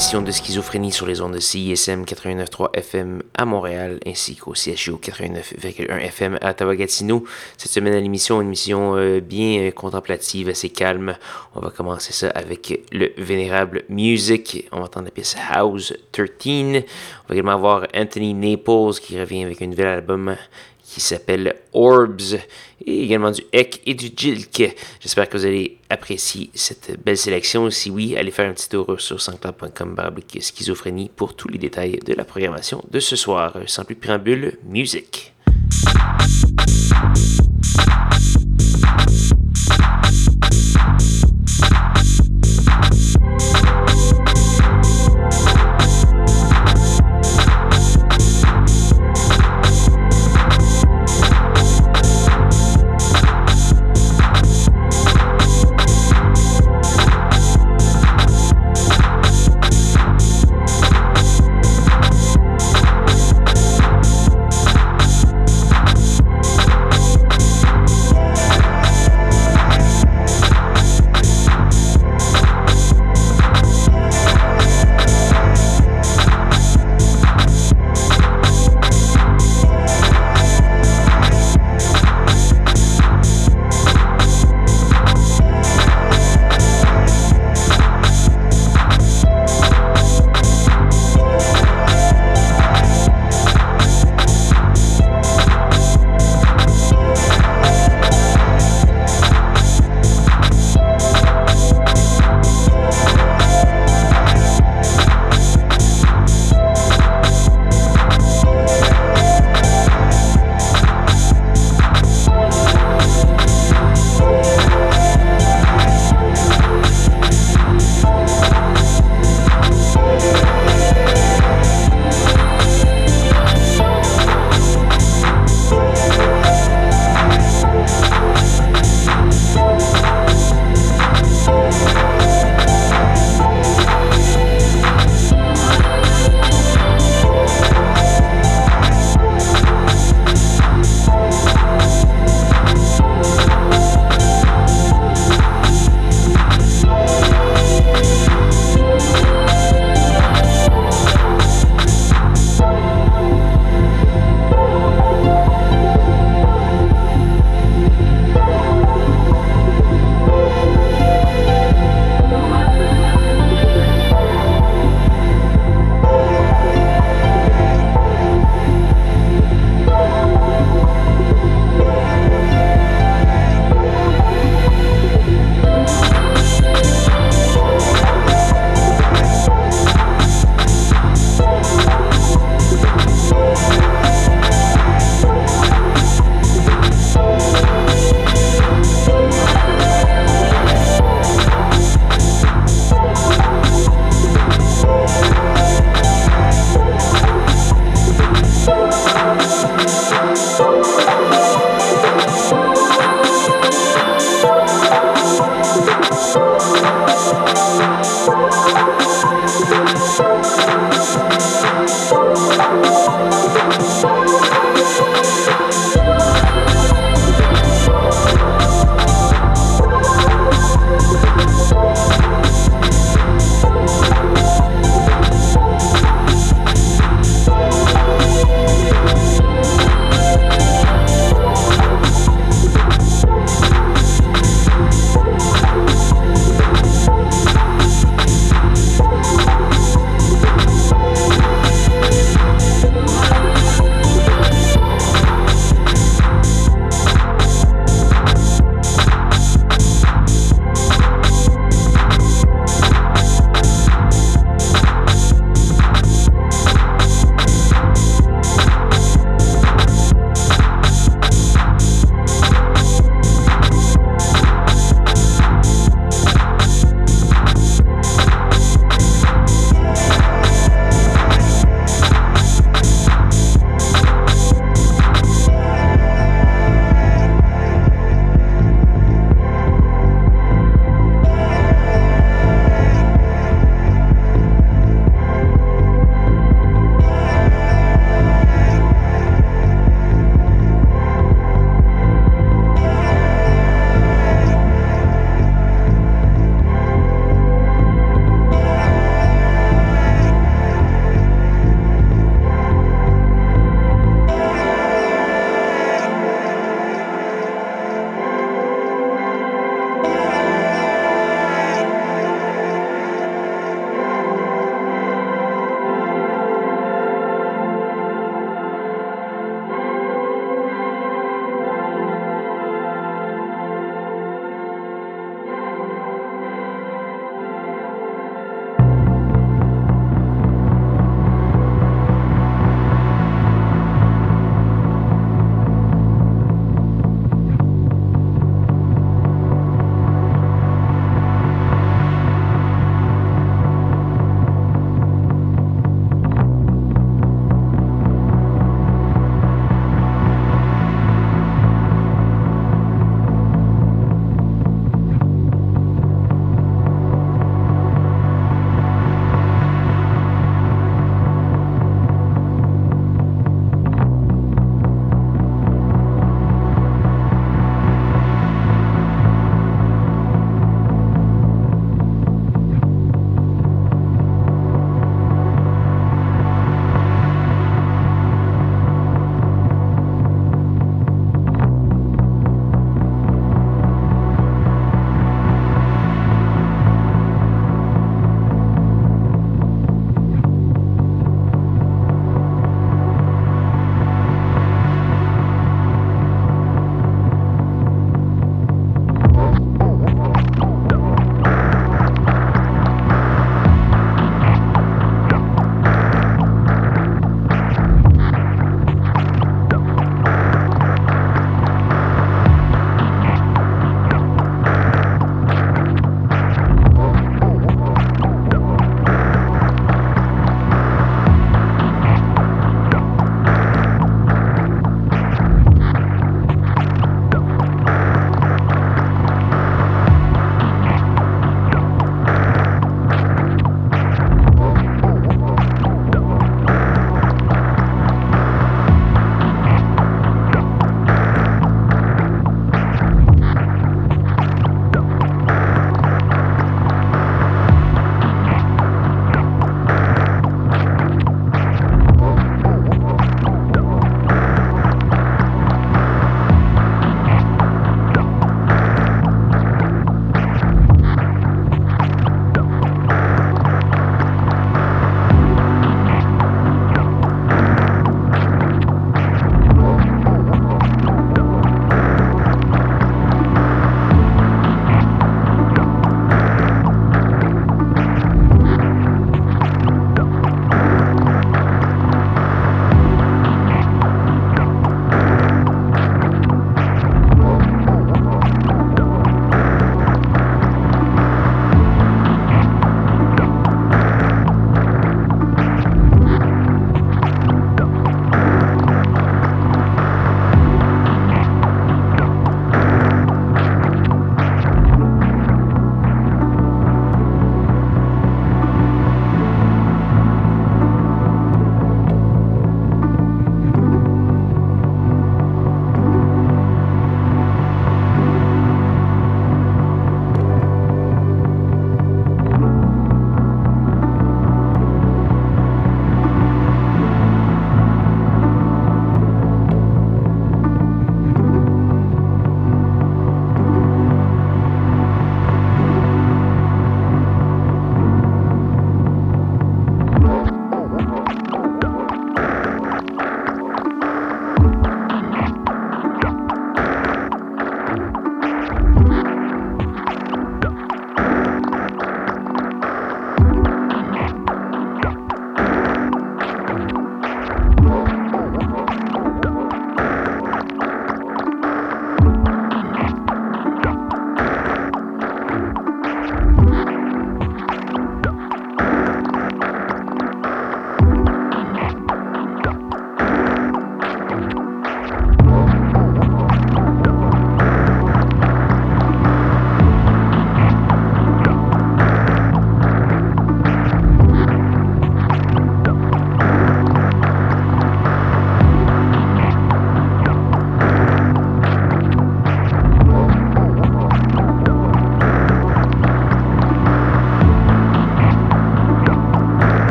De schizophrénie sur les ondes de CISM 89.3 FM à Montréal ainsi qu'au CHU 89.1 FM à Ottawa-Gatineau. Cette semaine à l'émission, une émission euh, bien euh, contemplative, assez calme. On va commencer ça avec le vénérable Music. On va entendre la pièce House 13. On va également avoir Anthony Naples qui revient avec un nouvel album qui s'appelle Orbs, et également du Eck et du Jilk. J'espère que vous allez apprécier cette belle sélection. Si oui, allez faire un petit tour sur sanscloud.com schizophrénie pour tous les détails de la programmation de ce soir. Sans plus de préambule, musique.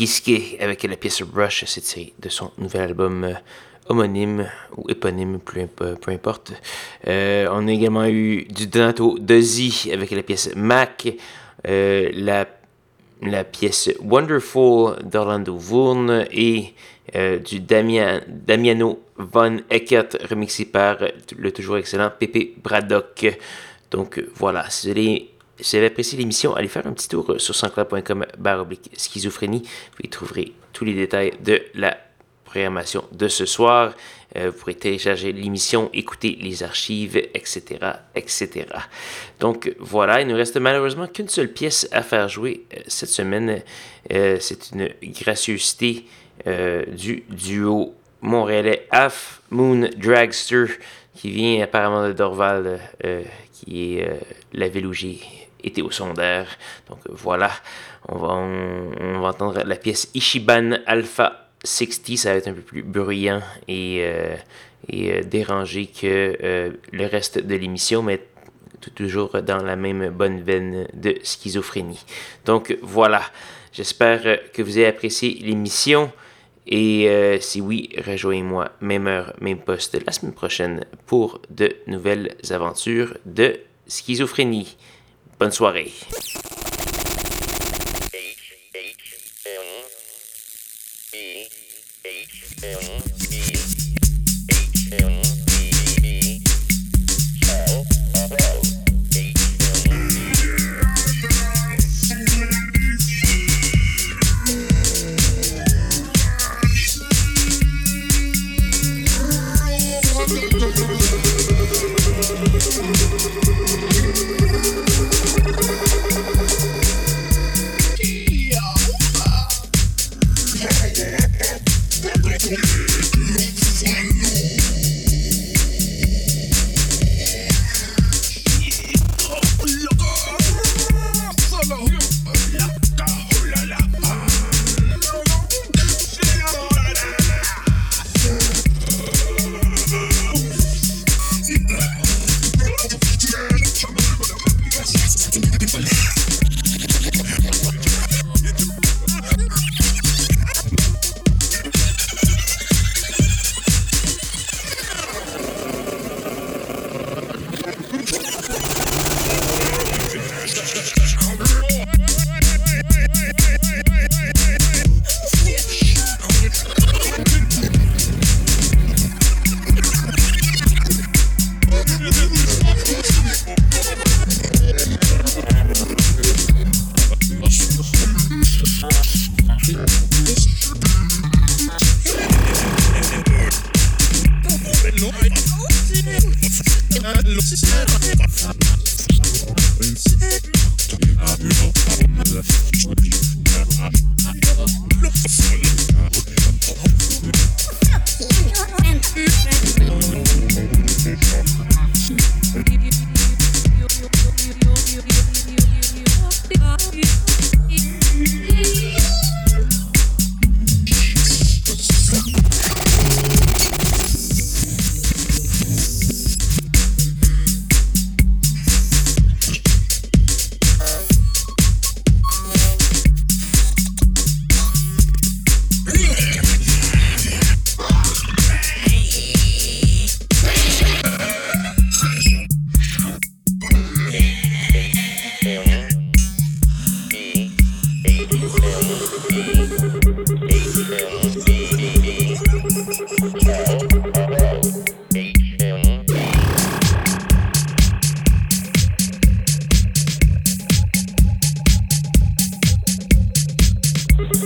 Giske avec la pièce Rush, c'est de son nouvel album euh, homonyme ou éponyme, peu, importe. Euh, on a également eu du Donato Dozzi avec la pièce Mac, euh, la, pièce Wonderful d'Orlando Vourne et du Damian, Damiano Von Eckert remixé par le toujours excellent Pepe Braddock. Donc voilà, vous allez si vous avez apprécié l'émission, allez faire un petit tour sur sanscloud.com oblique schizophrénie. Vous y trouverez tous les détails de la programmation de ce soir. Euh, vous pourrez télécharger l'émission, écouter les archives, etc., etc. Donc voilà, il ne reste malheureusement qu'une seule pièce à faire jouer euh, cette semaine. Euh, C'est une gracieuseté euh, du duo montréalais Half Moon Dragster qui vient apparemment de Dorval, euh, qui est euh, la ville où j'ai été au sondaire. Donc voilà, on va, on, va entendre la pièce Ishiban Alpha 60, ça va être un peu plus bruyant et, euh, et euh, dérangé que euh, le reste de l'émission, mais toujours dans la même bonne veine de schizophrénie. Donc voilà, j'espère que vous avez apprécié l'émission. Et si oui, rejoignez-moi même heure, même poste la semaine prochaine pour de nouvelles aventures de schizophrénie. Bonne soirée.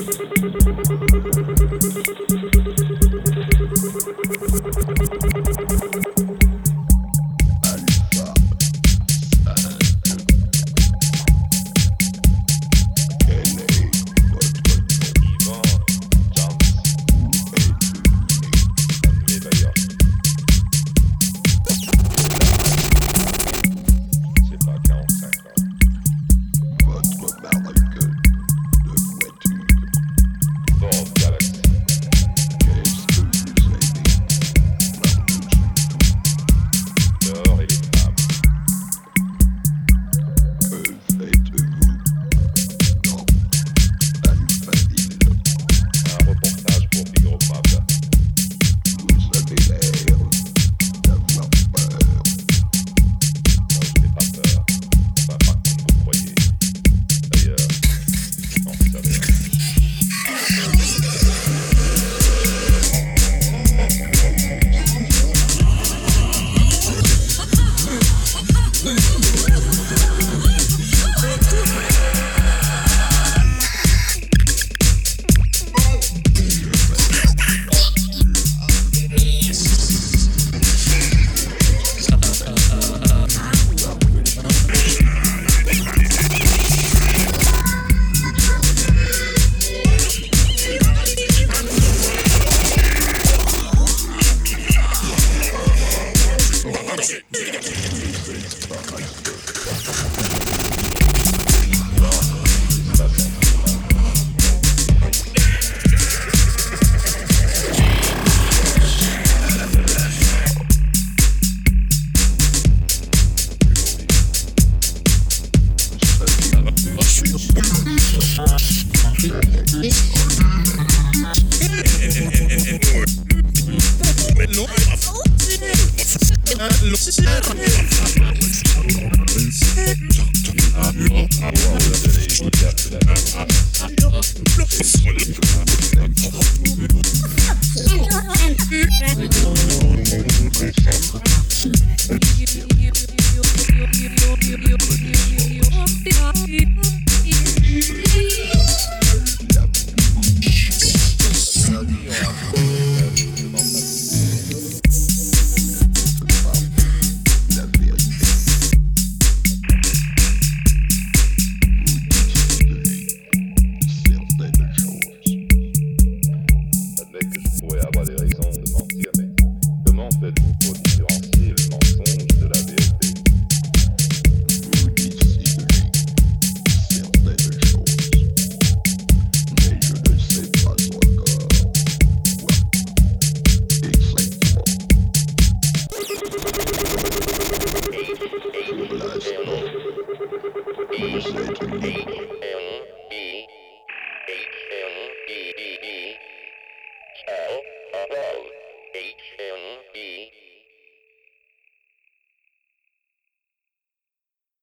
Thank you.